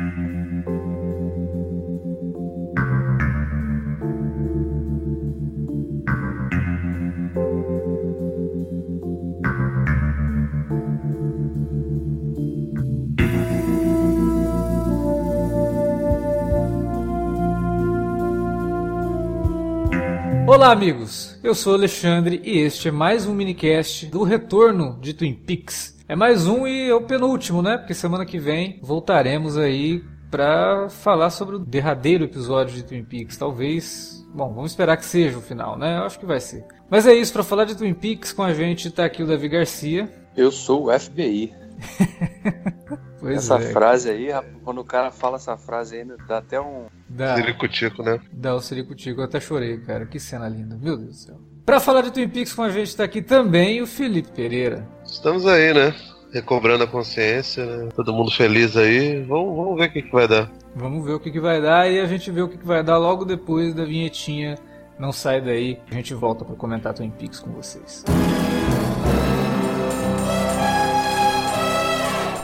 Mm-hmm. Olá, amigos! Eu sou Alexandre e este é mais um minicast do retorno de Twin Peaks. É mais um e é o penúltimo, né? Porque semana que vem voltaremos aí para falar sobre o derradeiro episódio de Twin Peaks. Talvez. Bom, vamos esperar que seja o final, né? Eu acho que vai ser. Mas é isso, para falar de Twin Peaks com a gente tá aqui o Davi Garcia. Eu sou o FBI. Pois essa é. frase aí, rapaz, quando o cara fala essa frase aí, dá até um. Dá, Ciricutico, né? dá o Ciricutico, eu até chorei, cara. Que cena linda, meu Deus do céu. Pra falar de Twin Peaks com a gente tá aqui também o Felipe Pereira. Estamos aí, né? Recobrando a consciência, né? Todo mundo feliz aí. Vamos, vamos ver o que, que vai dar. Vamos ver o que, que vai dar e a gente vê o que, que vai dar logo depois da vinhetinha. Não sai daí, a gente volta pra comentar Twin Peaks com vocês.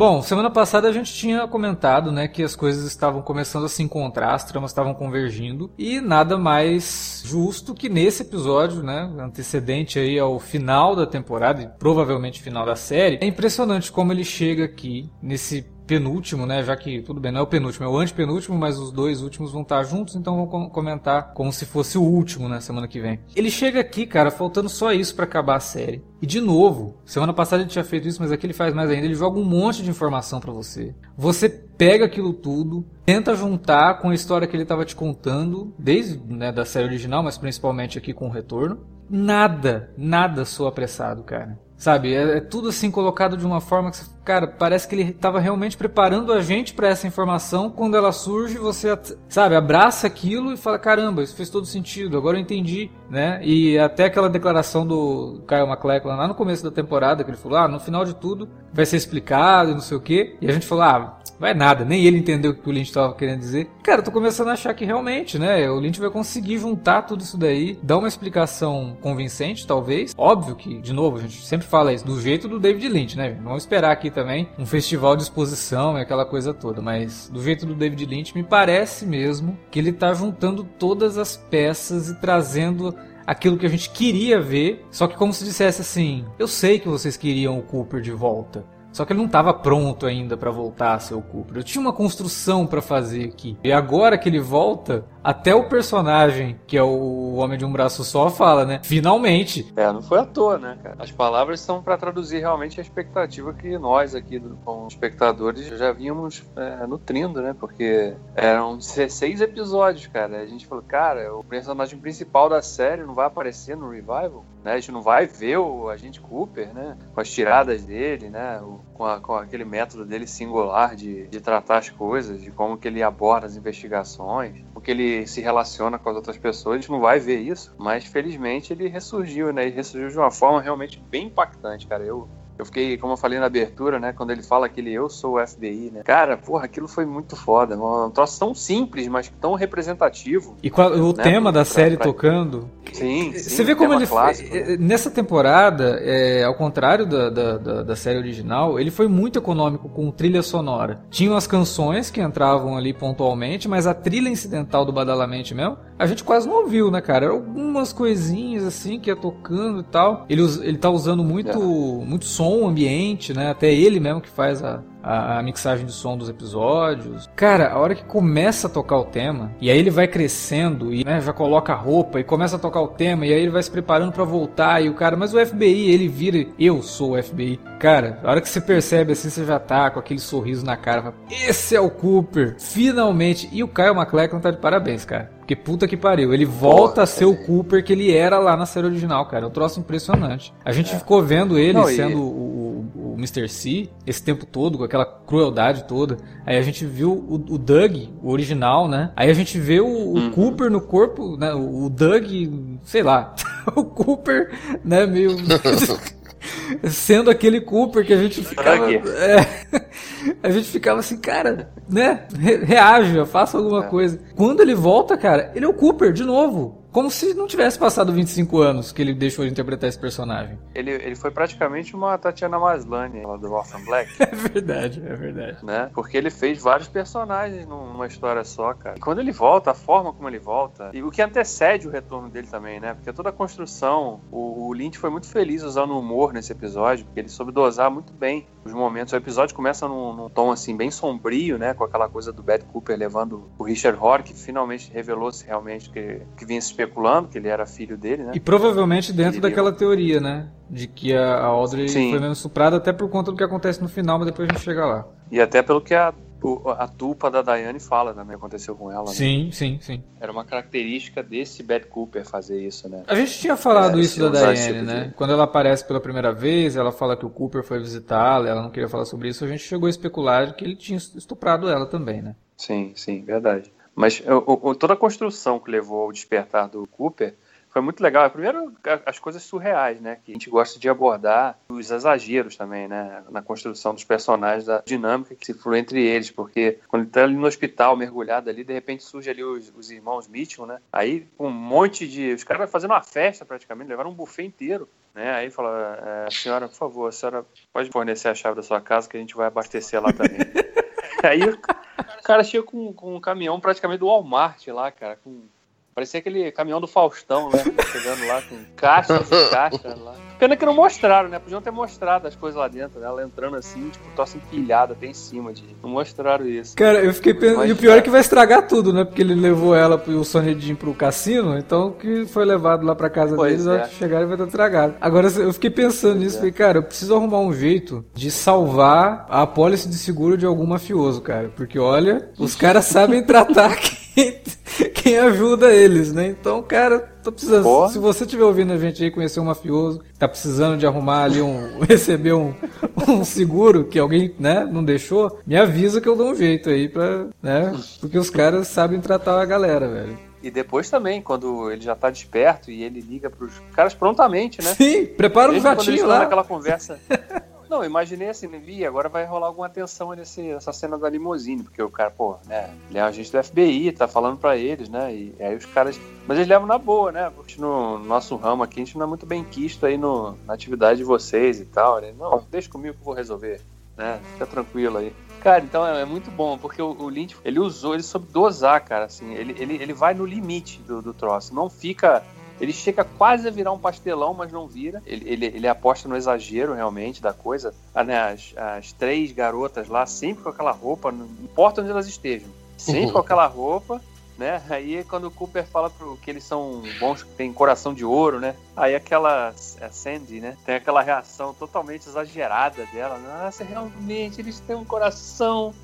Bom, semana passada a gente tinha comentado, né, que as coisas estavam começando a se encontrar, as tramas estavam convergindo e nada mais justo que nesse episódio, né, antecedente aí ao final da temporada e provavelmente final da série. É impressionante como ele chega aqui nesse penúltimo, né? Já que tudo bem, não é o penúltimo, é o antepenúltimo, mas os dois últimos vão estar juntos, então com- comentar como se fosse o último, né? Semana que vem. Ele chega aqui, cara, faltando só isso pra acabar a série. E de novo, semana passada ele tinha feito isso, mas aqui ele faz mais ainda. Ele joga um monte de informação pra você. Você pega aquilo tudo, tenta juntar com a história que ele estava te contando, desde né, da série original, mas principalmente aqui com o retorno. Nada, nada soa apressado, cara. Sabe, é, é tudo assim colocado de uma forma que, cara, parece que ele estava realmente preparando a gente para essa informação. Quando ela surge, você, sabe, abraça aquilo e fala: caramba, isso fez todo sentido, agora eu entendi, né? E até aquela declaração do Kyle MacLachlan lá no começo da temporada, que ele falou: ah, no final de tudo vai ser explicado e não sei o quê. E a gente falou: ah, vai nada, nem ele entendeu o que o Lynch estava querendo dizer. Cara, eu tô começando a achar que realmente, né, o Lynch vai conseguir juntar tudo isso daí, dar uma explicação convincente, talvez. Óbvio que, de novo, a gente sempre fala isso, do jeito do David Lynch, né? Vamos esperar aqui também um festival de exposição e aquela coisa toda, mas do jeito do David Lynch, me parece mesmo que ele tá juntando todas as peças e trazendo aquilo que a gente queria ver, só que como se dissesse assim: eu sei que vocês queriam o Cooper de volta. Só que ele não estava pronto ainda para voltar a ser o Cooper. Eu tinha uma construção para fazer aqui. E agora que ele volta, até o personagem, que é o Homem de um Braço Só, fala, né? Finalmente. É, não foi à toa, né, cara? As palavras são pra traduzir realmente a expectativa que nós aqui, como espectadores, já vínhamos é, nutrindo, né? Porque eram 16 episódios, cara. A gente falou, cara, o personagem principal da série não vai aparecer no revival, né? A gente não vai ver o agente Cooper, né? Com as tiradas dele, né? O- com, a- com aquele método dele singular de, de tratar as coisas, de como que ele aborda as investigações, como que ele se relaciona com as outras pessoas. A gente não vai ver isso, mas felizmente ele ressurgiu, né? E ressurgiu de uma forma realmente bem impactante, cara. Eu, eu fiquei, como eu falei na abertura, né? Quando ele fala aquele eu sou o FBI, né? Cara, porra, aquilo foi muito foda. Um troço tão simples, mas tão representativo. E qual- o Né, tema da pra- série pra- tocando. Sim, Você sim, vê como ele clássico, foi. né? Nessa temporada, é, ao contrário da, da, da, da série original, ele foi muito econômico com trilha sonora. Tinham as canções que entravam ali pontualmente, mas a trilha incidental do Badalamente mesmo, a gente quase não ouviu, né, cara? Algumas coisinhas assim que ia tocando e tal. Ele, ele tá usando muito, muito som ambiente, né? Até ele mesmo que faz a, a, a, mixagem de som dos episódios. Cara, a hora que começa a tocar o tema, e aí ele vai crescendo e né, já coloca a roupa e começa a tocar o tema, e aí ele vai se preparando para voltar, e o cara, mas o FBI, ele vira, eu sou o FBI. Cara, a hora que você percebe assim, você já tá com aquele sorriso na cara, fala, esse é o Cooper, finalmente. E o Kyle MacLachlan tá de parabéns, cara. Porque puta que pariu, ele volta Porra, a ser é. o Cooper que ele era lá na série original, cara. É um troço impressionante. A gente é. ficou vendo ele Não, sendo e... o, o, o Mr. C esse tempo todo, com aquela crueldade toda. Aí a gente viu o, o Doug, o original, né? Aí a gente vê o, o uhum. Cooper no corpo, né? O, o Doug, sei lá. o Cooper, né? Meio. sendo aquele Cooper que a gente ficava. É, a gente ficava assim, cara, né? Reaja, faça alguma é. coisa. Quando ele volta, cara, ele é o Cooper de novo. Como se não tivesse passado 25 anos que ele deixou de interpretar esse personagem. Ele, ele foi praticamente uma Tatiana Maslany lá do Orphan Black. é verdade, é verdade. Né? Porque ele fez vários personagens numa história só, cara. E quando ele volta, a forma como ele volta, e o que antecede o retorno dele também, né? Porque toda a construção, o, o Lynch foi muito feliz usando o humor nesse episódio, porque ele soube dosar muito bem os momentos. O episódio começa num, num tom assim bem sombrio, né? Com aquela coisa do Bad Cooper levando o Richard Horr, que finalmente revelou-se realmente que, que vinha se especulando que ele era filho dele, né? E provavelmente dentro ele daquela teoria, né? De que a Audrey Sim. foi mesmo estuprada até por conta do que acontece no final, mas depois a gente chega lá. E até pelo que a a tupa da Diane fala também aconteceu com ela. Né? Sim, sim, sim. Era uma característica desse Bad Cooper fazer isso, né? A gente tinha falado é, isso da Diane, né? De... Quando ela aparece pela primeira vez, ela fala que o Cooper foi visitá-la, ela não queria falar sobre isso, a gente chegou a especular que ele tinha estuprado ela também, né? Sim, sim, verdade. Mas o, o, toda a construção que levou ao despertar do Cooper foi muito legal. Primeiro, as coisas surreais, né? Que a gente gosta de abordar os exageros também, né? Na construção dos personagens, da dinâmica que se flui entre eles. Porque quando ele tá ali no hospital, mergulhado ali, de repente surge ali os, os irmãos Mitchell, né? Aí um monte de. Os caras fazendo uma festa praticamente, levaram um buffet inteiro. Né? Aí fala, é, senhora, por favor, a senhora pode fornecer a chave da sua casa que a gente vai abastecer lá também. Aí o cara chega com, com um caminhão praticamente do Walmart lá, cara, com Parecia aquele caminhão do Faustão, né? Chegando lá com caixas e caixas lá. Pena que não mostraram, né? Podiam ter mostrado as coisas lá dentro, né? Ela entrando assim, tipo, tosse empilhada até em cima de. Não mostraram isso. Cara, eu fiquei pensando. E o pior é que vai estragar tudo, né? Porque ele levou ela e o Sonedinho pro cassino, então o que foi levado lá pra casa pois deles, é. chegar e vai estar estragado. Agora eu fiquei pensando pois nisso, é. falei, cara, eu preciso arrumar um jeito de salvar a apólice de seguro de algum mafioso, cara. Porque olha, os caras sabem tratar quem, quem ajuda eles, né? Então, cara, tô precisando. Porra. Se você estiver ouvindo a gente aí conhecer um mafioso, tá precisando de arrumar ali um. receber um, um seguro que alguém, né, não deixou, me avisa que eu dou um jeito aí pra. né? Porque os caras sabem tratar a galera, velho. E depois também, quando ele já tá desperto e ele liga pros caras prontamente, né? Sim, prepara um jatinho lá. naquela conversa. Não, imaginei assim, vi, agora vai rolar alguma tensão nesse, nessa cena da limusine, porque o cara, pô, né, ele é um agente do FBI, tá falando para eles, né, e aí os caras, mas eles levam na boa, né, porque no nosso ramo aqui a gente não é muito bem quisto aí no, na atividade de vocês e tal, né, não, deixa comigo que eu vou resolver, né, fica tranquilo aí. Cara, então é, é muito bom, porque o, o, Lynch, ele usou, ele soube dosar, cara, assim, ele, ele, ele vai no limite do, do troço, não fica ele chega quase a virar um pastelão, mas não vira. Ele, ele, ele aposta no exagero, realmente, da coisa. Ah, né, as, as três garotas lá, sempre com aquela roupa, não importa onde elas estejam, sempre com aquela roupa, né? Aí quando o Cooper fala pro, que eles são bons, que tem coração de ouro, né? Aí aquela Sandy, né? Tem aquela reação totalmente exagerada dela. Nossa, realmente, eles têm um coração.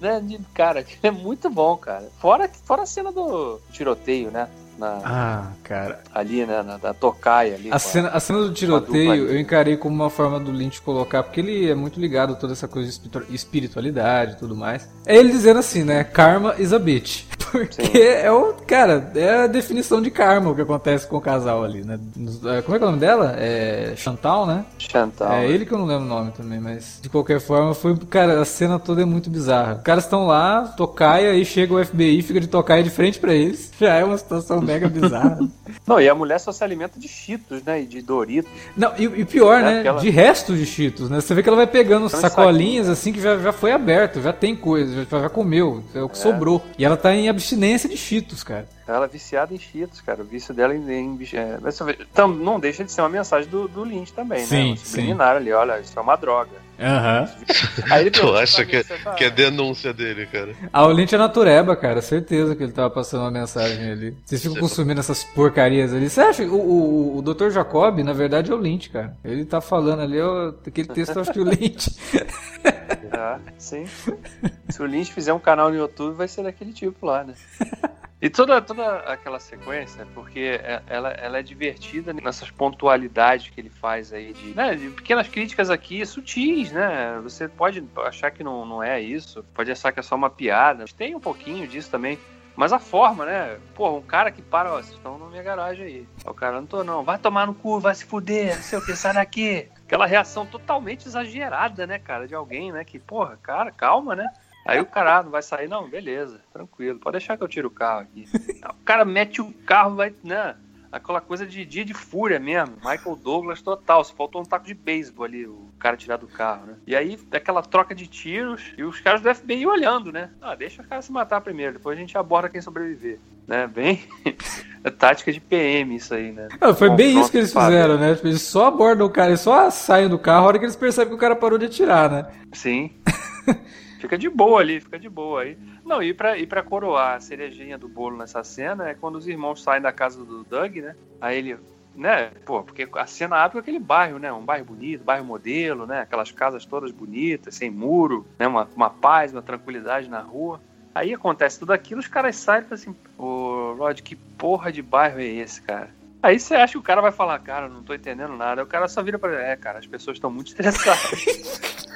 Né, de, cara, é muito bom, cara. Fora, fora a cena do tiroteio, né? Na. Ah, cara. Ali, né? Na, na tocaia ali. A, cena, a, a cena do tiroteio eu encarei como uma forma do Lynch colocar, porque ele é muito ligado a toda essa coisa de espiritualidade e tudo mais. É ele dizendo assim, né? Karma is a bitch. Porque Sim. é o. Cara, é a definição de karma o que acontece com o casal ali, né? É, como é que é o nome dela? É. Chantal, né? Chantal. É ele que eu não lembro o nome também, mas de qualquer forma foi. Cara, a cena toda é muito bizarra. Os caras estão lá, tocaia, aí chega o FBI, fica de tocaia de frente para eles. Já é uma situação mega bizarra. Não, e a mulher só se alimenta de cheetos, né? E de Doritos. Não, e, e pior, é, né? Ela... De restos de cheetos, né? Você vê que ela vai pegando então, sacolinhas aqui, assim que já, já foi aberto, já tem coisa, já, já comeu, é o que é. sobrou. E ela tá em abstinência de cheetos, cara. Ela é viciada em cheetos, cara. O vício dela em. em é, então, não deixa de ser uma mensagem do, do Lynch também, sim, né? O subliminar ali, olha, isso é uma droga. Aham. Aí ele Tu acha que, mim, "Você tá- que é denúncia dele, cara? Ah, o Lynch é natureba, cara. Certeza que ele tava passando uma mensagem ali. Vocês ficam consumindo essas porcarias ali. Você acha? O, o, o Dr. Jacob, na verdade, é o Lynch, cara. Ele tá falando ali, ó, aquele texto eu acho que o Lynch. Ah, sim. Se o Lynch fizer um canal no YouTube, vai ser daquele tipo lá, né? E toda, toda aquela sequência, porque é- ela, ela é divertida nessas pontualidades que ele faz aí, de, né, de pequenas críticas aqui sutis, né? Você pode achar que não, não é isso, pode achar que é só uma piada. Tem um pouquinho disso também. Mas a forma, né? Pô, um cara que para, ó, vocês estão na minha garagem aí. O cara, não tô não, vai tomar no cu, vai se fuder, não sei o que, sai daqui. Aquela reação totalmente exagerada, né, cara, de alguém, né? Que, porra, cara, calma, né? Aí o cara, ah, não vai sair, não, beleza, tranquilo, pode deixar que eu tiro o carro aqui. O cara mete o carro, vai, né? Aquela coisa de dia de fúria mesmo. Michael Douglas total. Só faltou um taco de beisebol ali, o cara tirar do carro, né? E aí, aquela troca de tiros e os caras do FBI olhando, né? Ah, deixa os caras se matar primeiro, depois a gente aborda quem sobreviver. Né? Bem. tática de PM isso aí, né? Ah, foi bem isso que eles fizeram, né? Tipo, Eles só abordam o cara, eles só saem do carro a hora que eles percebem que o cara parou de atirar, né? Sim. fica de boa ali, fica de boa aí. Não, e pra, e pra coroar a cerejinha do bolo nessa cena é quando os irmãos saem da casa do Doug, né? Aí ele, né? Pô, porque a cena abre com aquele bairro, né? Um bairro bonito, bairro modelo, né? Aquelas casas todas bonitas, sem muro, né? Uma, uma paz, uma tranquilidade na rua. Aí acontece tudo aquilo, os caras saem e falam assim, ô Rod, que porra de bairro é esse, cara? Aí você acha que o cara vai falar, cara, não tô entendendo nada. Aí o cara só vira pra é, cara, as pessoas estão muito estressadas.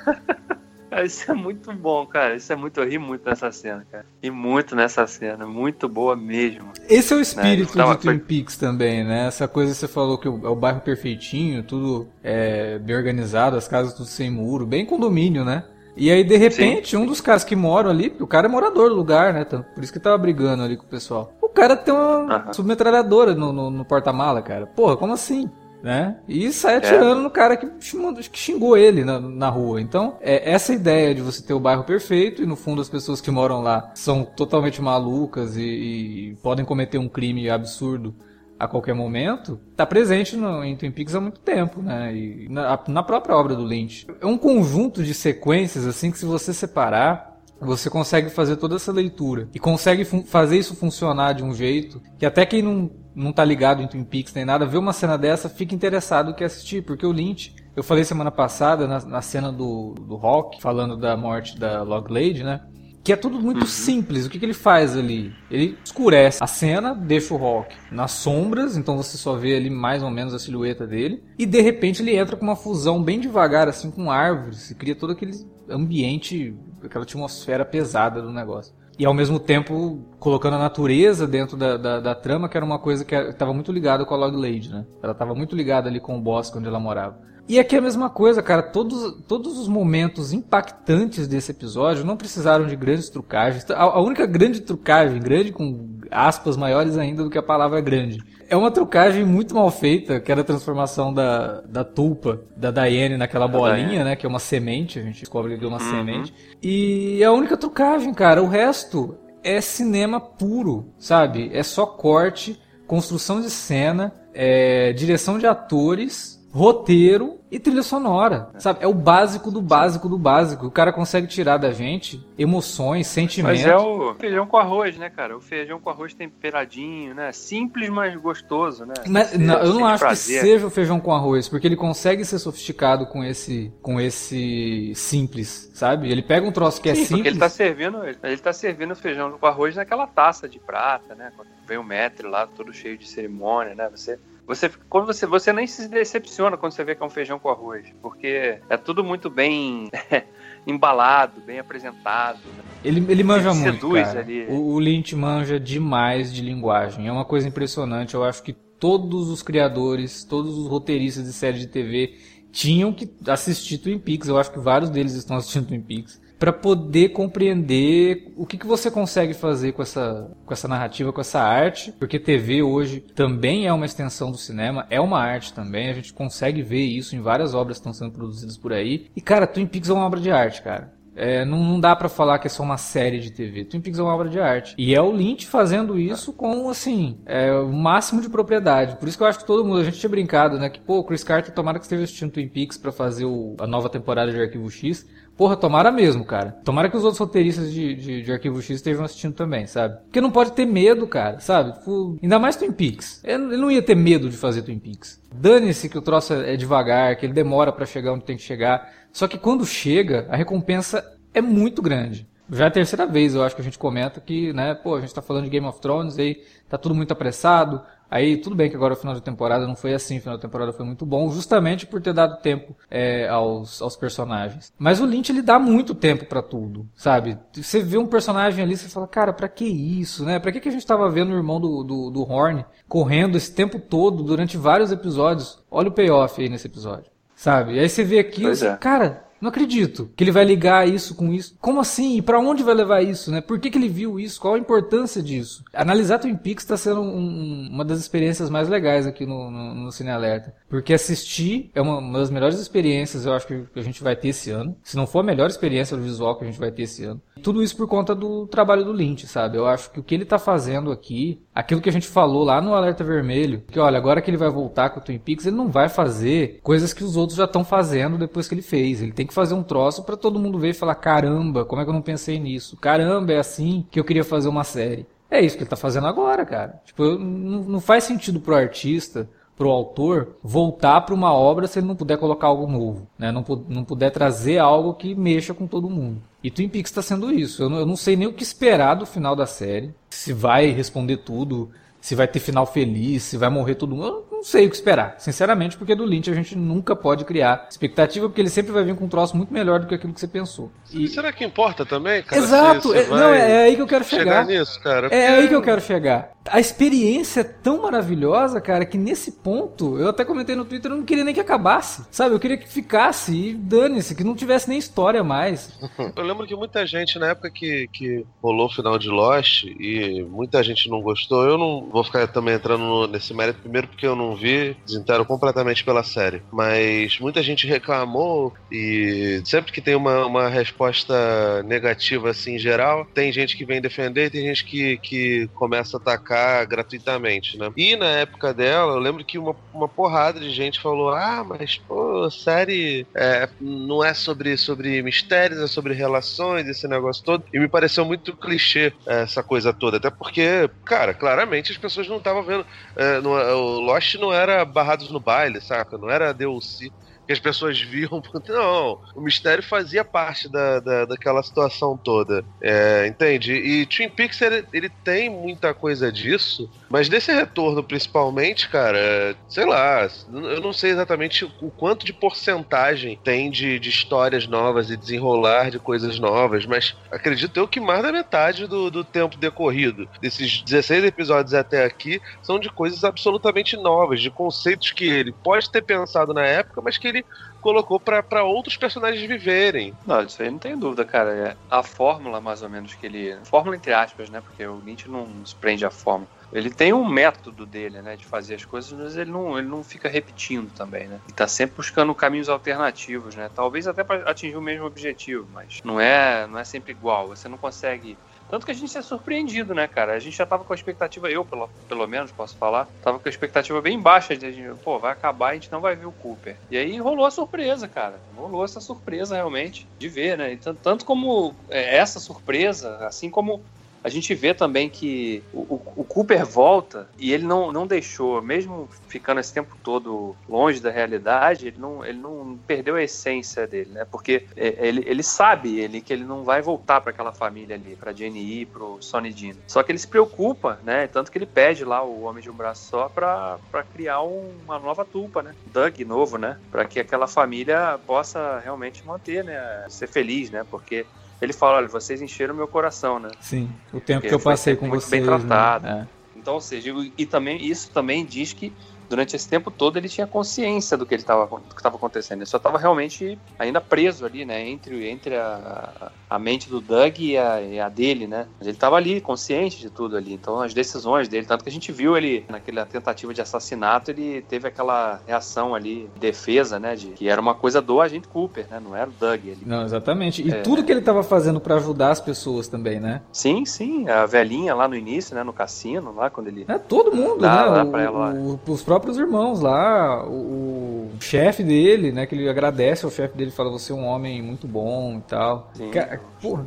Cara, Isso é muito bom, cara. Isso é muito. Eu ri muito nessa cena, cara. E muito nessa cena. Muito boa mesmo. Esse é o espírito Né, tava- de Twin Peaks também, né? Essa coisa que você falou que é o bairro perfeitinho, tudo é, bem organizado, as casas tudo sem muro, bem condomínio, né? E aí, de repente, Sim, um dos caras que moram ali, o cara é morador do lugar, né? Por isso que tava brigando ali com o pessoal. O cara tem uma submetralhadora no, no- no porta-mala, cara. Porra, como assim? Né? E sai atirando no cara que xingou, que xingou ele na, na rua. Então, é essa ideia de você ter o bairro perfeito e no fundo as pessoas que moram lá são totalmente malucas e, e podem cometer um crime absurdo a qualquer momento, tá presente no, em Twin Peaks há muito tempo, né? E na, na própria obra do Lynch. É um conjunto de sequências assim que se você separar você consegue fazer toda essa leitura e consegue fazer isso funcionar de um jeito que até quem não, não tá ligado em Twin Peaks nem nada, vê uma cena dessa, fica interessado que assistir, porque o Lynch, eu falei semana passada na, na cena do, do Rock, falando da morte da Log Lady, né? Que é tudo muito simples. O que, que ele faz ali? Ele escurece a cena, deixa o Rock nas sombras, então você só vê ali mais ou menos a silhueta dele. E de repente ele entra com uma fusão bem devagar, assim, com árvores. E cria todo aquele ambiente, aquela atmosfera pesada do negócio. E ao mesmo tempo colocando a natureza dentro da, da, da trama, que era uma coisa que estava muito ligada com a Log Lady, né? Ela estava muito ligada ali com o bosque onde ela morava. E aqui é a mesma coisa, cara. Todos, todos os momentos impactantes desse episódio não precisaram de grandes trucagens. A, a única grande trucagem, grande com aspas maiores ainda do que a palavra grande, é uma trucagem muito mal feita, que era a transformação da, da tulpa da Diane naquela bolinha, né? Que é uma semente, a gente descobre que é uma semente. E é a única trucagem, cara. O resto é cinema puro, sabe? É só corte, construção de cena, é, direção de atores, roteiro e trilha sonora, sabe? É o básico do básico do básico. O cara consegue tirar da gente emoções, sentimentos. Mas é o feijão com arroz, né, cara? O feijão com arroz temperadinho, né? Simples, mas gostoso, né? Mas, Você não, eu não acho prazer. que seja o feijão com arroz, porque ele consegue ser sofisticado com esse, com esse simples, sabe? Ele pega um troço que é Sim, porque simples. ele tá servindo, ele tá servindo feijão com arroz naquela taça de prata, né? Quando vem o maître lá, todo cheio de cerimônia, né? Você, você, quando você, você nem se decepciona quando você vê que é um feijão com arroz, porque é tudo muito bem embalado, bem apresentado. né? Ele, ele manja Ele muito, seduz. O, o Lynch manja demais de linguagem. É uma coisa impressionante. Eu acho que todos os criadores, todos os roteiristas de série de TV tinham que assistir Twin Peaks. Eu acho que vários deles estão assistindo Twin Peaks para poder compreender o que, que você consegue fazer com essa, com essa narrativa, com essa arte, porque TV hoje também é uma extensão do cinema, é uma arte também, a gente consegue ver isso em várias obras que estão sendo produzidas por aí. E cara, Twin Peaks é uma obra de arte, cara. é, não, não, dá para falar que é só uma série de TV. Twin Peaks é uma obra de arte. E é o Lynch fazendo isso com, assim, é, o máximo de propriedade. Por isso que eu acho que todo mundo, a gente tinha brincado, né? Que, pô, Chris Carter tomara que esteja assistindo Twin Peaks para fazer o, a nova temporada de Arquivo X. Porra, tomara mesmo, cara. Tomara que os outros roteiristas de, de, de, Arquivo X estejam assistindo também, sabe? Porque não pode ter medo, cara, sabe? Tipo, ainda mais Twin Peaks. Ele não ia ter medo de fazer Twin Peaks. Dane-se que o troço é devagar, que ele demora para chegar onde tem que chegar. Só que quando chega, a recompensa é muito grande. Já é a terceira vez, eu acho que a gente comenta que, né, pô, a gente tá falando de Game of Thrones, aí tá tudo muito apressado, Aí tudo bem que agora o final da temporada não foi assim, o final da temporada foi muito bom, justamente por ter dado tempo é, aos, aos personagens. Mas o Lynch ele dá muito tempo para tudo, sabe? Você vê um personagem ali, você fala, cara, pra que isso, né? Pra que, que a gente tava vendo o irmão do, do, do Horn correndo esse tempo todo durante vários episódios? Olha o payoff aí nesse episódio, sabe? E aí você vê aqui, é. cara, não acredito que ele vai ligar isso com isso. Como assim? E para onde vai levar isso, né? Por que, que ele viu isso? Qual a importância disso? Analisar Twin Peaks está sendo um, uma das experiências mais legais aqui no, no, no Cine Alerta. Porque assistir é uma, uma, das melhores experiências, eu acho que a gente vai ter esse ano. Se não for a melhor experiência visual que a gente vai ter esse ano. Tudo isso por conta do trabalho do Lynch, sabe? Eu acho que o que ele está fazendo aqui, aquilo que a gente falou lá no Alerta Vermelho, que olha, agora que ele vai voltar com o Twin Peaks, ele não vai fazer coisas que os outros já estão fazendo depois que ele fez. Ele tem que fazer um troço para todo mundo ver e falar: caramba, como é que eu não pensei nisso? Caramba, é assim que eu queria fazer uma série. É isso que ele tá fazendo agora, cara. Tipo, não, não faz sentido pro artista pro autor voltar para uma obra se ele não puder colocar algo novo, né? não, não puder trazer algo que mexa com todo mundo. E Twin Peaks está sendo isso. Eu não, eu não, sei nem o que esperar do final da série. Se vai responder tudo, se vai ter final feliz, se vai morrer todo mundo não sei o que esperar, sinceramente, porque do Lynch a gente nunca pode criar expectativa, porque ele sempre vai vir com um troço muito melhor do que aquilo que você pensou. E... Será que importa também, cara? Exato, é, não, é, é, aí que eu quero chegar. chegar nisso, cara. É aí que eu quero chegar a experiência é tão maravilhosa, cara, que nesse ponto, eu até comentei no Twitter, eu não queria nem que acabasse, sabe? Eu queria que ficasse e dane-se, que não tivesse nem história mais. eu lembro que muita gente, na época que, que rolou o final de Lost, e muita gente não gostou, eu não vou ficar também entrando nesse mérito, primeiro porque eu não vi, desentero completamente pela série, mas muita gente reclamou, e sempre que tem uma, uma resposta negativa assim em geral, tem gente que vem defender, tem gente que, que começa a atacar gratuitamente, né? E na época dela, eu lembro que uma, uma porrada de gente falou: ah, mas pô, série é, não é sobre, sobre mistérios, é sobre relações, esse negócio todo. E me pareceu muito clichê é, essa coisa toda. Até porque, cara, claramente as pessoas não estavam vendo. É, não, o Lost não era barrados no baile, saca? Não era DLC que as pessoas viam. Não, o mistério fazia parte da, da, daquela situação toda. É, entende? E Twin Peaks ele, ele, tem muita coisa disso, mas desse retorno principalmente, cara, sei lá, eu não sei exatamente o quanto de porcentagem tem de, de histórias novas e desenrolar de coisas novas, mas acredito eu que mais da metade do, do tempo decorrido desses 16 episódios até aqui são de coisas absolutamente novas, de conceitos que ele pode ter pensado na época, mas que ele colocou para outros personagens viverem. Não, isso aí não tem dúvida, cara. É a fórmula, mais ou menos, que ele. Fórmula entre aspas, né? Porque o Lynch não se prende à fórmula. Ele tem um método dele, né, de fazer as coisas, mas ele não, ele não fica repetindo também, né? Ele tá sempre buscando caminhos alternativos, né? Talvez até para atingir o mesmo objetivo, mas não é, não é sempre igual. Você não consegue tanto que a gente é surpreendido, né, cara? A gente já tava com a expectativa, eu pelo, pelo menos posso falar, tava com a expectativa bem baixa de pô, vai acabar, a gente não vai ver o Cooper. E aí rolou a surpresa, cara. Rolou essa surpresa realmente de ver, né? tanto, tanto como é, essa surpresa, assim como a gente vê também que o, o, Cooper volta e ele não, não deixou, mesmo ficando esse tempo todo longe da realidade, ele não, ele não perdeu a essência dele, né? Porque é, ele, ele sabe ele que ele não vai voltar para aquela família ali, para Jenny e pro Sonny Dean. Só que ele se preocupa, né? Tanto que ele pede lá o Homem de um Braço Só para criar um, uma nova tupa, né? Doug novo, né? Para que aquela família possa realmente manter, né? Ser feliz, né? Porque ele fala, olha, vocês encheram meu coração, né? Sim, o tempo Porque que eu passei com vocês. bem tratado. Né? É. Então, ou seja, e também isso também diz que durante esse tempo todo ele tinha consciência do que ele estava acontecendo. Ele só estava realmente ainda preso ali, né, entre entre a, a mente do Doug e a, e a dele, né. Mas ele estava ali consciente de tudo ali. Então as decisões dele, tanto que a gente viu ele naquela tentativa de assassinato, ele teve aquela reação ali, defesa, né, de que era uma coisa do agente Cooper, né, não era o Doug. Ele, não, exatamente. E é, tudo que ele estava fazendo para ajudar as pessoas também, né? Sim, sim. A velhinha lá no início, né, no cassino, lá quando ele. É todo mundo, dá, né? Dá o, ela, o, os próprios irmãos lá, o, o chefe dele, né, que ele agradece ao chefe dele, fala você é um homem muito bom e tal. Sim, Cara, porra,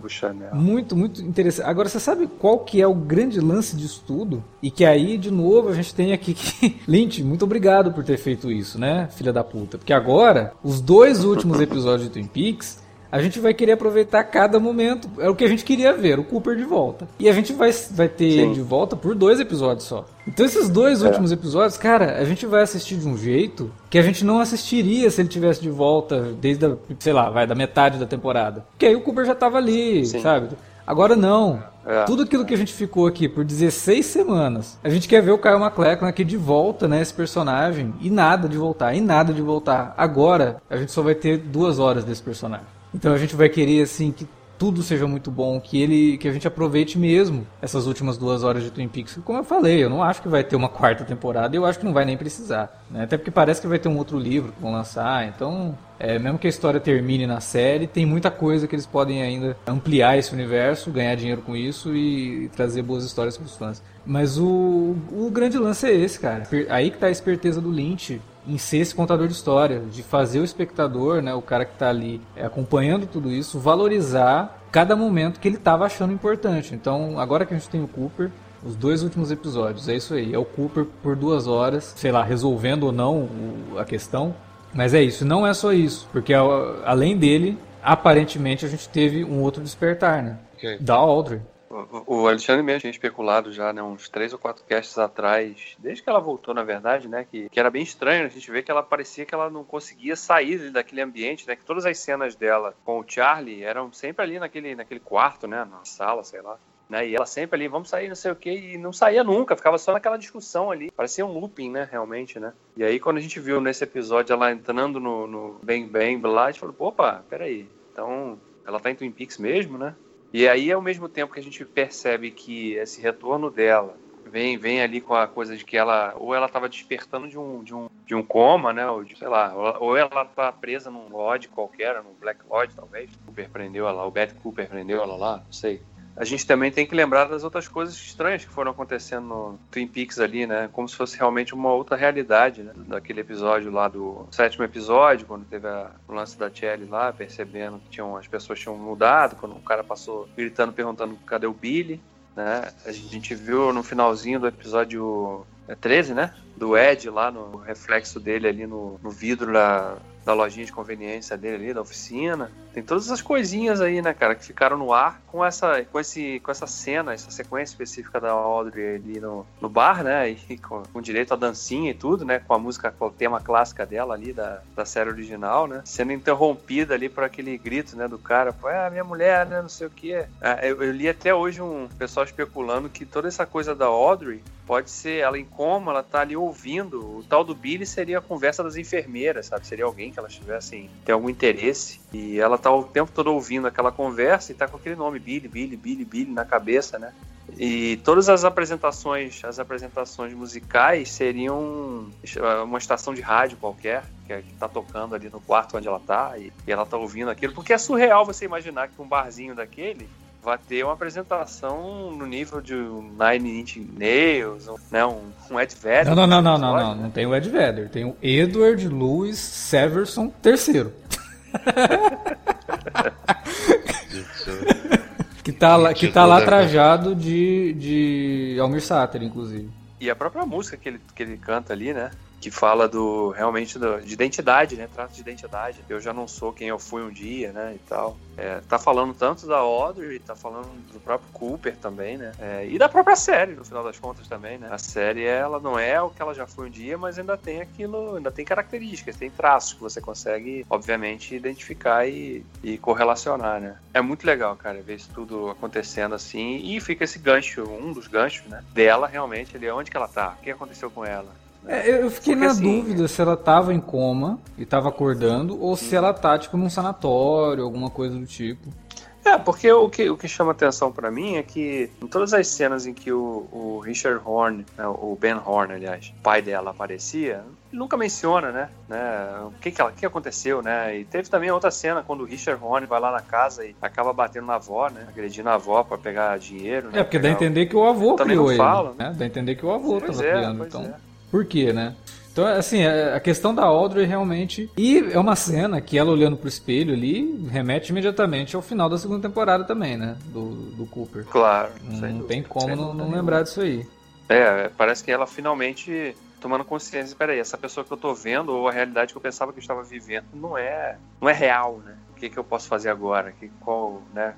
muito, muito interessante. Agora você sabe qual que é o grande lance de estudo? E que aí de novo a gente tem aqui que Lynch, muito obrigado por ter feito isso, né, filha da puta? Porque agora os dois últimos episódios de Twin Peaks a gente vai querer aproveitar cada momento. É o que a gente queria ver, o Cooper de volta. E a gente vai, vai ter Sim. ele de volta por dois episódios só. Então esses dois é. últimos episódios, cara, a gente vai assistir de um jeito que a gente não assistiria se ele tivesse de volta desde a, sei lá, vai da metade da temporada. Porque aí o Cooper já tava ali, Sim. sabe? Agora não. É. Tudo aquilo que a gente ficou aqui por 16 semanas, a gente quer ver o Kyle MacLachlan aqui de volta, né? Esse personagem. E nada de voltar, e nada de voltar. Agora, a gente só vai ter duas horas desse personagem. Então a gente vai querer assim que tudo seja muito bom, que ele que a gente aproveite mesmo essas últimas duas horas de Twin Peaks. Como eu falei, eu não acho que vai ter uma quarta temporada eu acho que não vai nem precisar. Né? Até porque parece que vai ter um outro livro que vão lançar, então é, mesmo que a história termine na série, tem muita coisa que eles podem ainda ampliar esse universo, ganhar dinheiro com isso e, e trazer boas histórias para os fãs. Mas o, o grande lance é esse, cara. Aí que tá a esperteza do Lynch em ser esse contador de história, de fazer o espectador, né, o cara que está ali é, acompanhando tudo isso, valorizar cada momento que ele estava achando importante. Então, agora que a gente tem o Cooper, os dois últimos episódios, é isso aí. É o Cooper por duas horas, sei lá, resolvendo ou não a questão. Mas é isso, não é só isso, porque além dele, aparentemente a gente teve um outro despertar, né? Okay. Da Audrey. O Alexandre mesmo tinha especulado já, né, uns três ou quatro casts atrás, desde que ela voltou, na verdade, né, que, que era bem estranho, a gente vê que ela parecia que ela não conseguia sair daquele ambiente, né, que todas as cenas dela com o Charlie eram sempre ali naquele, naquele quarto, né, na sala, sei lá. Né, e ela sempre ali, vamos sair, não sei o que, e não saía nunca, ficava só naquela discussão ali. Parecia um looping, né, realmente, né. E aí, quando a gente viu nesse episódio ela entrando no, no Bang Bang lá, a gente falou, opa, peraí, então ela tá em Twin Peaks mesmo, né? E aí, ao mesmo tempo que a gente percebe que esse retorno dela vem, vem ali com a coisa de que ela ou ela estava despertando de um, de, um, de um coma, né? Ou de, sei lá, ou ela tá presa num lodge qualquer, num Black Lodge, talvez. Cooper prendeu ela, o Beth Cooper prendeu ela lá, não sei a gente também tem que lembrar das outras coisas estranhas que foram acontecendo no Twin Peaks ali, né? Como se fosse realmente uma outra realidade, né? Daquele episódio lá do sétimo episódio, quando teve a, o lance da Kelly lá, percebendo que tinham, as pessoas tinham mudado, quando o cara passou gritando, perguntando cadê o Billy, né? A gente viu no finalzinho do episódio 13, né? Do Ed lá no reflexo dele ali no, no vidro da, da lojinha de conveniência dele ali, da oficina. Tem todas essas coisinhas aí, né, cara, que ficaram no ar com essa, com esse, com essa cena, essa sequência específica da Audrey ali no, no bar, né, e com, com direito a dancinha e tudo, né, com a música, com o tema clássica dela ali da, da série original, né, sendo interrompida ali por aquele grito, né, do cara, pô, é, minha mulher, né, não sei o que. É, eu, eu li até hoje um pessoal especulando que toda essa coisa da Audrey pode ser ela em coma, ela tá ali ouvindo. O tal do Billy seria a conversa das enfermeiras, sabe? Seria alguém que elas tivessem tem algum interesse e ela tá o tempo todo ouvindo aquela conversa e tá com aquele nome Billy, Billy, Billy, Billy na cabeça, né? E todas as apresentações, as apresentações musicais seriam uma estação de rádio qualquer que está tocando ali no quarto onde ela tá e ela tá ouvindo aquilo, porque é surreal você imaginar que um barzinho daquele vai ter uma apresentação no nível de Nine Inch Nails, né, um, um Ed Vedder. Não, não, não, não, não, não, não tem o Ed Vedder, tem o Edward Louis Severson III. que tá lá, que tá lá trajado de, de Almir Sater, inclusive. E a própria música que ele, que ele canta ali, né? Que fala do realmente do, de identidade, né? Trato de identidade. Eu já não sou quem eu fui um dia, né? E tal. É, tá falando tanto da Audrey, tá falando do próprio Cooper também, né? É, e da própria série, no final das contas também, né? A série, ela não é o que ela já foi um dia, mas ainda tem aquilo, ainda tem características, tem traços que você consegue, obviamente, identificar e, e correlacionar, né? É muito legal, cara, ver isso tudo acontecendo assim e fica esse gancho, um dos ganchos, né? Dela realmente, ali, onde que ela tá? O que aconteceu com ela? É, eu fiquei Porque, na assim, dúvida se ela tava em coma e tava acordando ou se ela tá, tipo, num sanatório, alguma coisa do tipo. É, porque o que, o que chama atenção para mim é que em todas as cenas em que o, o Richard Horn, né, o Ben Horn, aliás, pai dela aparecia, nunca menciona, né, né o que que, ela, que aconteceu, né, e teve também outra cena quando o Richard Horn vai lá na casa e acaba batendo na avó, né, agredindo a avó para pegar dinheiro, né, É, porque dá a entender que o avô também criou não fala, ele, né? Dá a entender que o avô pois tava é, criando, então... É. Por quê, né? Então, assim, a questão da Audrey realmente. E é uma cena que ela olhando pro espelho ali remete imediatamente ao final da segunda temporada também, né? Do, do Cooper. Claro. Não, não tem como não, não lembrar disso aí. É, parece que ela finalmente tomando consciência, peraí, essa pessoa que eu tô vendo, ou a realidade que eu pensava que eu estava vivendo, não é, não é real, né? O que, que eu posso fazer agora? Que, qual, né?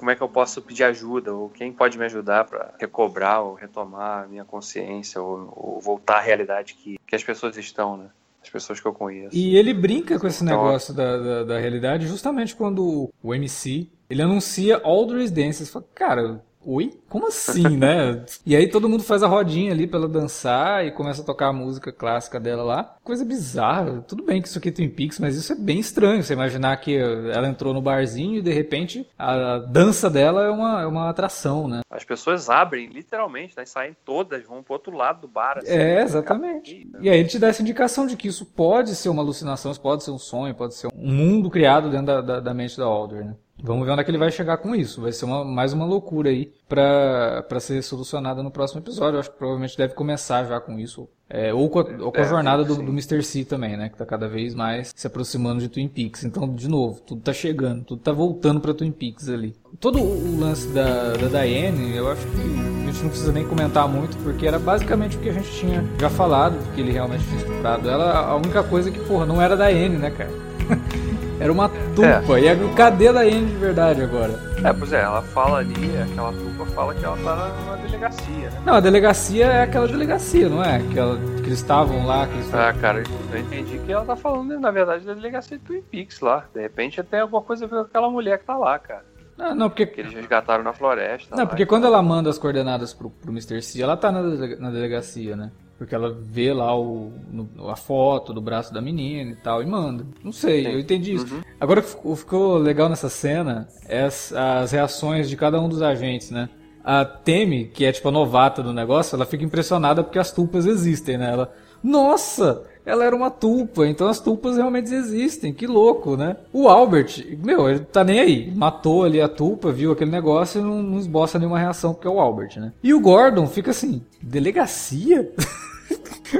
Como é que eu posso pedir ajuda, ou quem pode me ajudar para recobrar ou retomar a minha consciência, ou, ou, voltar à realidade que, que as pessoas estão, né? As pessoas que eu conheço. E ele brinca com esse então, negócio da, da, da, realidade justamente quando o MC ele anuncia Aldous Dance. Você fala, cara, Oi? Como assim, né? e aí todo mundo faz a rodinha ali pra ela dançar e começa a tocar a música clássica dela lá. Coisa bizarra. Tudo bem que isso aqui é Twin Peaks, mas isso é bem estranho. Você imaginar que ela entrou no barzinho e de repente a dança dela é uma, é uma atração, né? As pessoas abrem, literalmente, né? saem todas, vão pro outro lado do bar. Assim, é, exatamente. Né? E aí ele te dá essa indicação de que isso pode ser uma alucinação, isso pode ser um sonho, pode ser um mundo criado dentro da, da, da mente da Alder, né? Vamos ver onde é que ele vai chegar com isso. Vai ser uma, mais uma loucura aí pra, pra ser solucionada no próximo episódio. Eu acho que provavelmente deve começar já com isso. É, ou com a, ou com a é, jornada do, do, Mr. C também, né? Que tá cada vez mais se aproximando de Twin Peaks. Então, de novo, tudo tá chegando, tudo tá voltando pra Twin Peaks ali. Todo o lance da, da Diane, eu acho que a gente não precisa nem comentar muito, porque era basicamente o que a gente tinha já falado, que ele realmente tinha estuprado ela. A única coisa que, porra, não era da Diane, né, cara? Era uma tupa. É. E cadê a Anne de verdade agora? É, pois é, ela fala ali, aquela tupa fala que ela tá na delegacia, né? Não, a delegacia é aquela delegacia, não é? Que, ela, que eles estavam lá. Que eles... Ah, cara, eu entendi que ela tá falando, na verdade, da delegacia de Twin Peaks lá. De repente tem alguma coisa a ver com aquela mulher que tá lá, cara. Não, não, porque... Que eles resgataram na floresta. Não, lá, porque quando ela manda as coordenadas pro, pro Mr. C, ela tá na, na delegacia, né? Porque ela vê lá o, no, a foto do braço da menina e tal e manda. Não sei, Sim. eu entendi isso. Uhum. Agora o que ficou legal nessa cena é as, as, reações de cada um dos agentes, né? A Temi, que é tipo a novata do negócio, ela fica impressionada porque as tulpas existem, né? Ela, nossa, ela era uma tulpa, então as tulpas realmente existem, que louco, né? O Albert, meu, ele tá nem aí, matou ali a tulpa, viu aquele negócio e não, não esboça nenhuma reação porque é o Albert, né? E o Gordon fica assim, delegacia?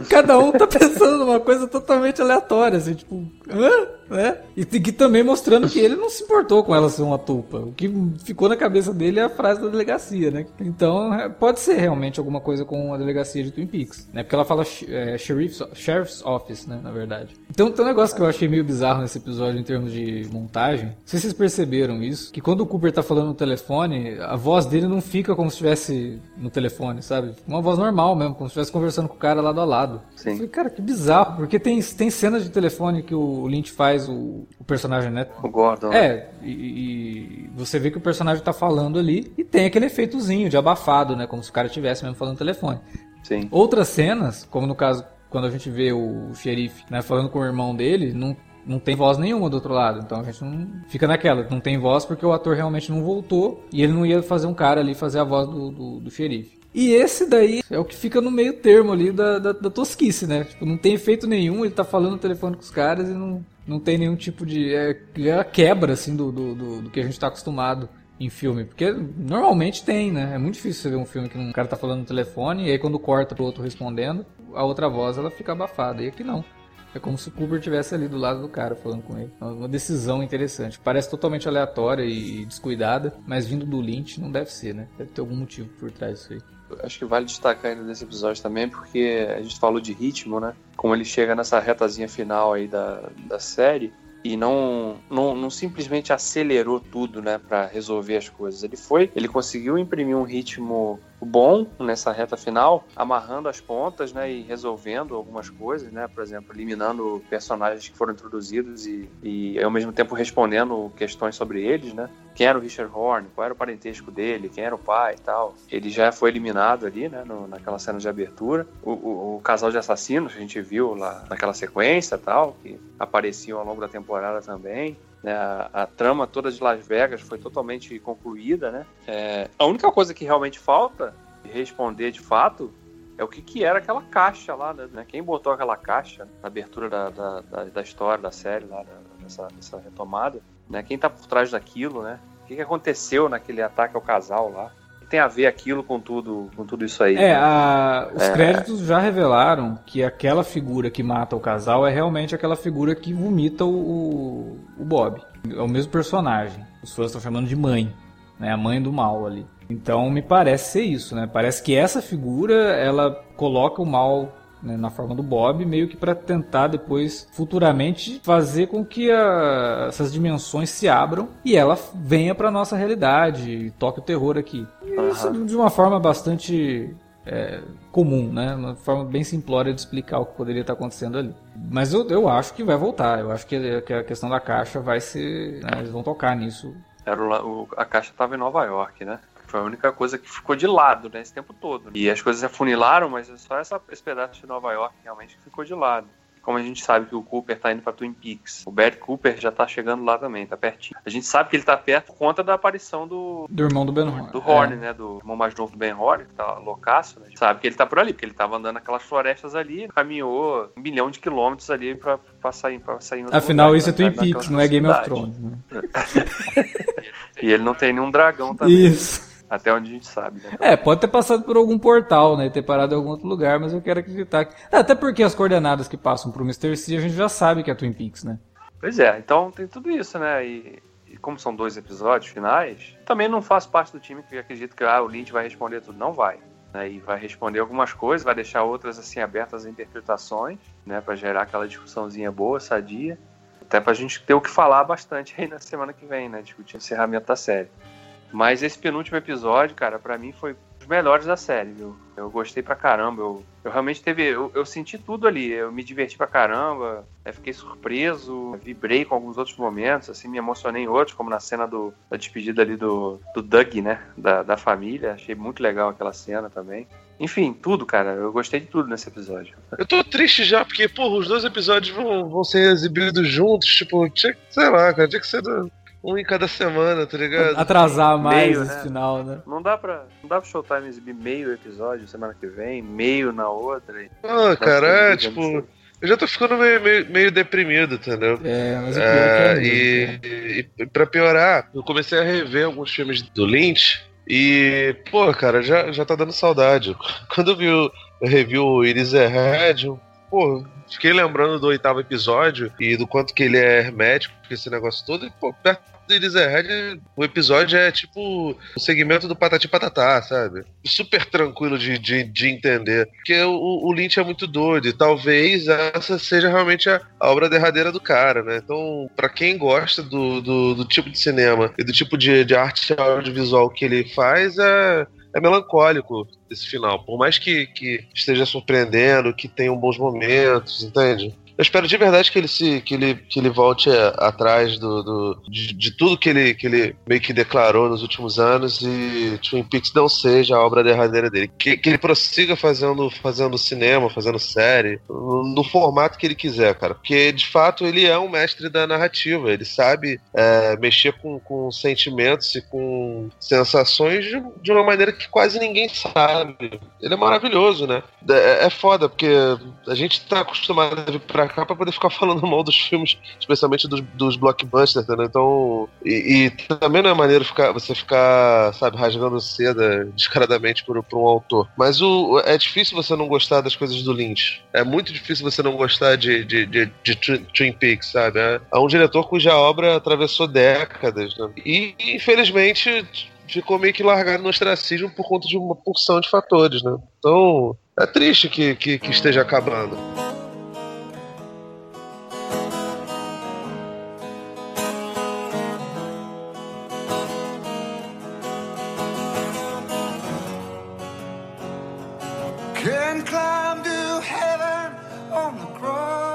Cada um tá pensando numa coisa totalmente aleatória, assim, tipo, hã? Né? E que também mostrando que ele não se importou com ela ser uma tupa. O que ficou na cabeça dele é a frase da delegacia, né? Então é, pode ser realmente alguma coisa com a delegacia de Twin Peaks, né? Porque ela fala é, sheriff's, sheriff's Office, né? Na verdade. Então tem um negócio que eu achei meio bizarro nesse episódio em termos de montagem. Não sei se vocês perceberam isso, que quando o Cooper tá falando no telefone, a voz dele não fica como se estivesse no telefone, sabe? Uma voz normal mesmo, como se estivesse conversando com o cara lado a lado. Sim. Eu falei, cara, que bizarro, porque tem, tem cenas de telefone que o Lynch faz faz o, o personagem, né? O Gordon. É, e, e, você vê que o personagem tá falando ali e tem aquele efeitozinho de abafado, né? Como se o cara estivesse mesmo falando no telefone. Sim. Outras cenas, como no caso quando a gente vê o xerife né, falando com o irmão dele, não, não tem voz nenhuma do outro lado. Então a gente não fica naquela, não tem voz porque o ator realmente não voltou e ele não ia fazer um cara ali fazer a voz do, do, do xerife. E esse daí é o que fica no meio termo ali da, da, da tosquice, né? Tipo, não tem efeito nenhum, ele tá falando no telefone com os caras e não, não tem nenhum tipo de. É, é quebra, assim, do, do, do, do que a gente está acostumado em filme. Porque normalmente tem, né? É muito difícil você ver um filme que um cara tá falando no telefone e aí quando corta pro outro respondendo, a outra voz ela fica abafada. E aqui não. É como se o Cooper estivesse ali do lado do cara falando com ele. Uma decisão interessante. Parece totalmente aleatória e descuidada, mas vindo do Lynch não deve ser, né? Deve ter algum motivo por trás disso aí acho que vale destacar ainda nesse episódio também, porque a gente falou de ritmo, né? Como ele chega nessa retazinha final aí da, da série e não, não, não simplesmente acelerou tudo, né, para resolver as coisas. Ele foi, ele conseguiu imprimir um ritmo bom nessa reta final, amarrando as pontas, né, e resolvendo algumas coisas, né, por exemplo, eliminando personagens que foram introduzidos e, e ao mesmo tempo respondendo questões sobre eles, né, quem era o Richard Horn, qual era o parentesco dele, quem era o pai e tal. Ele já foi eliminado ali, né, no, naquela cena de abertura. O, o, o, casal de assassinos que a gente viu lá naquela sequência tal, que apareciam ao longo da temporada também. Né, a, a, trama toda de Las Vegas foi totalmente concluída, né? É, a única coisa que realmente falta responder de fato é o que, que era aquela caixa lá, né? Quem botou aquela caixa na abertura da, da, da, da história, da série lá, dessa retomada, né? Quem tá por trás daquilo, né? O que, que aconteceu naquele ataque ao casal lá? Tem a ver aquilo com tudo, com tudo isso aí? É, a, os é... créditos já revelaram que aquela figura que mata o casal é realmente aquela figura que vomita o, o Bob. É o mesmo personagem. Os fãs estão chamando de mãe, né? A mãe do mal ali. Então me parece ser isso, né? Parece que essa figura ela coloca o mal né, na forma do Bob, meio que para tentar depois, futuramente, fazer com que a, essas dimensões se abram e ela venha para nossa realidade e toque o terror aqui. Isso de uma forma bastante é, comum, né? Uma forma bem simplória de explicar o que poderia estar acontecendo ali. Mas eu, eu acho que vai voltar. Eu acho que, que a questão da caixa vai ser. Né, eles vão tocar nisso. Era o, a caixa estava em Nova York, né? Foi a única coisa que ficou de lado, né, esse tempo todo. E as coisas afunilaram, mas é só essa, esse pedaço de Nova York realmente que ficou de lado. Como a gente sabe que o Cooper tá indo pra Twin Peaks. O Bert Cooper já tá chegando lá também, tá pertinho. A gente sabe que ele tá perto por conta da aparição do. Do irmão do Ben Horn. Do Horn, é. né? Do irmão mais novo do Ben Horn, que tá loucaço, né? Sabe que ele tá por ali, porque ele tava andando naquelas florestas ali, caminhou um milhão de quilômetros ali pra sair, pra sair Afinal, lugar, isso é Twin Peaks, não é Game of Thrones, né? e ele não tem nenhum dragão também. Isso. Até onde a gente sabe, né? É, pode ter passado por algum portal, né? Ter parado em algum outro lugar, mas eu quero acreditar que. Até porque as coordenadas que passam pro Mr. C a gente já sabe que é Twin Peaks, né? Pois é, então tem tudo isso, né? E, e como são dois episódios finais, também não faço parte do time que acredita que ah, o Lynch vai responder tudo. Não vai. Né? E vai responder algumas coisas, vai deixar outras assim abertas a interpretações, né? Para gerar aquela discussãozinha boa, sadia. Até pra gente ter o que falar bastante aí na semana que vem, né? Discutir o encerramento da série. Mas esse penúltimo episódio, cara, para mim foi os melhores da série, viu? Eu gostei pra caramba. Eu, eu realmente teve. Eu, eu, senti tudo ali. Eu me diverti pra caramba. fiquei surpreso. Vibrei com alguns outros momentos. Assim, me emocionei em outros, como na cena do, da despedida ali do, do Doug, né? Da, da família. Achei muito legal aquela cena também. Enfim, tudo, cara. Eu gostei de tudo nesse episódio. Eu tô triste já, porque, porra, os dois episódios vão, vão ser exibidos juntos. Tipo, tinha, sei lá, cara, tinha que ser do, um em cada semana, tá ligado? Atrasar mais meio, esse né? final, né? Não dá pra. Não dá pra Showtime exibir meio episódio semana que vem, meio na outra. Ah, cara, é, tipo. Eu já tô ficando meio, meio, meio deprimido, entendeu? É, mas o pior é, é e, e, e pra piorar, eu comecei a rever alguns filmes do Lynch e, pô, cara, já, já tá dando saudade. Quando eu vi o, eu revi o Iris pô, fiquei lembrando do oitavo episódio e do quanto que ele é hermético, esse negócio todo, e, pô, perto do Eraserhead, o episódio é tipo o segmento do Patati Patatá, sabe? Super tranquilo de, de, de entender. Porque o, o Lynch é muito doido e talvez essa seja realmente a, a obra derradeira do cara, né? Então, para quem gosta do, do, do, tipo de cinema e do tipo de, de arte audiovisual que ele faz, é, é melancólico esse final. Por mais que, que esteja surpreendendo, que tenha bons momentos, entende? Eu espero de verdade que ele se que ele, que ele volte atrás do, do de, de, tudo que ele, que ele meio que declarou nos últimos anos e Twin Peaks não seja a obra derradeira dele. Que, que ele prossiga fazendo, fazendo cinema, fazendo série, no, no, formato que ele quiser, cara. Porque de fato ele é um mestre da narrativa. Ele sabe é, mexer com, com sentimentos e com sensações de, de uma maneira que quase ninguém sabe. Ele é maravilhoso, né? É, é foda, porque a gente tá acostumado a vir pra cá pra poder ficar falando mal dos filmes, especialmente dos, dos blockbusters, né? Então. E, e, também não é maneiro ficar, você ficar, sabe, rasgando seda descaradamente por, por um autor. Mas o, é difícil você não gostar das coisas do Lynch. É muito difícil você não gostar de, de, de, de Twin Peaks, sabe? É, é um diretor cuja obra atravessou décadas, né? E, infelizmente ficou meio que largado no ostracismo por conta de uma porção de fatores, né? Então, é triste que, que, que esteja acabando. and climb to heaven on the cross.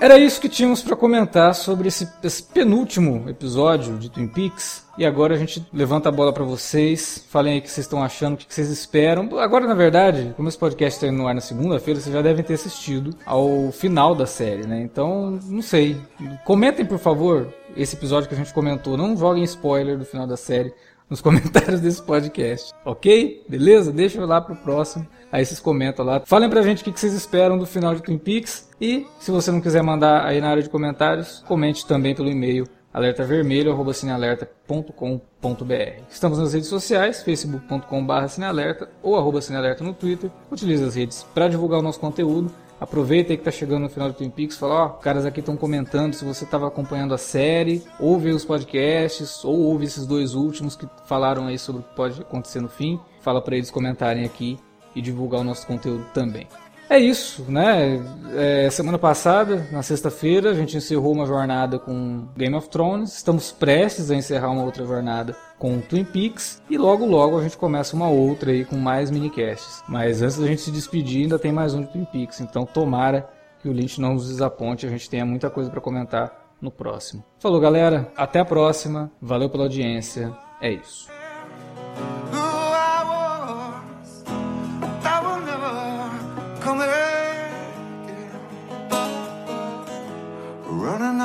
Era isso que tínhamos para comentar sobre esse, esse, penúltimo episódio de Twin Peaks. E agora a gente levanta a bola para vocês. Falem aí o que vocês estão achando, o que vocês esperam. Agora, na verdade, como esse podcast está indo no ar na segunda-feira, vocês já devem ter assistido ao final da série, né? Então, não sei. Comentem, por favor, esse episódio que a gente comentou. Não joguem spoiler do final da série nos comentários desse podcast. Ok? Beleza? Deixa eu lá pro próximo. Aí vocês comentam lá. Falem pra gente o que vocês esperam do final de Twin Peaks. E se você não quiser mandar aí na área de comentários, comente também pelo e-mail alertavermelho.cinealerta.com.br Estamos nas redes sociais, facebook.com.br ou arroba cinealerta no Twitter. Utilize as redes para divulgar o nosso conteúdo. Aproveita aí que tá chegando no final do Twin Peaks, fala, ó, oh, caras aqui estão comentando se você estava acompanhando a série, ouve os podcasts, ou ouve esses dois últimos que falaram aí sobre o que pode acontecer no fim. Fala para eles comentarem aqui e divulgar o nosso conteúdo também. É isso, né? É, semana passada, na sexta-feira, a gente encerrou uma jornada com Game of Thrones. Estamos prestes a encerrar uma outra jornada com Twin Peaks e logo logo a gente começa uma outra aí com mais minicasts. Mas antes da gente se despedir, ainda tem mais um de Twin Peaks, então tomara que o Lynch não nos desaponte, a gente tenha muita coisa para comentar no próximo. Falou, galera, até a próxima. Valeu pela audiência. É isso.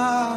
Running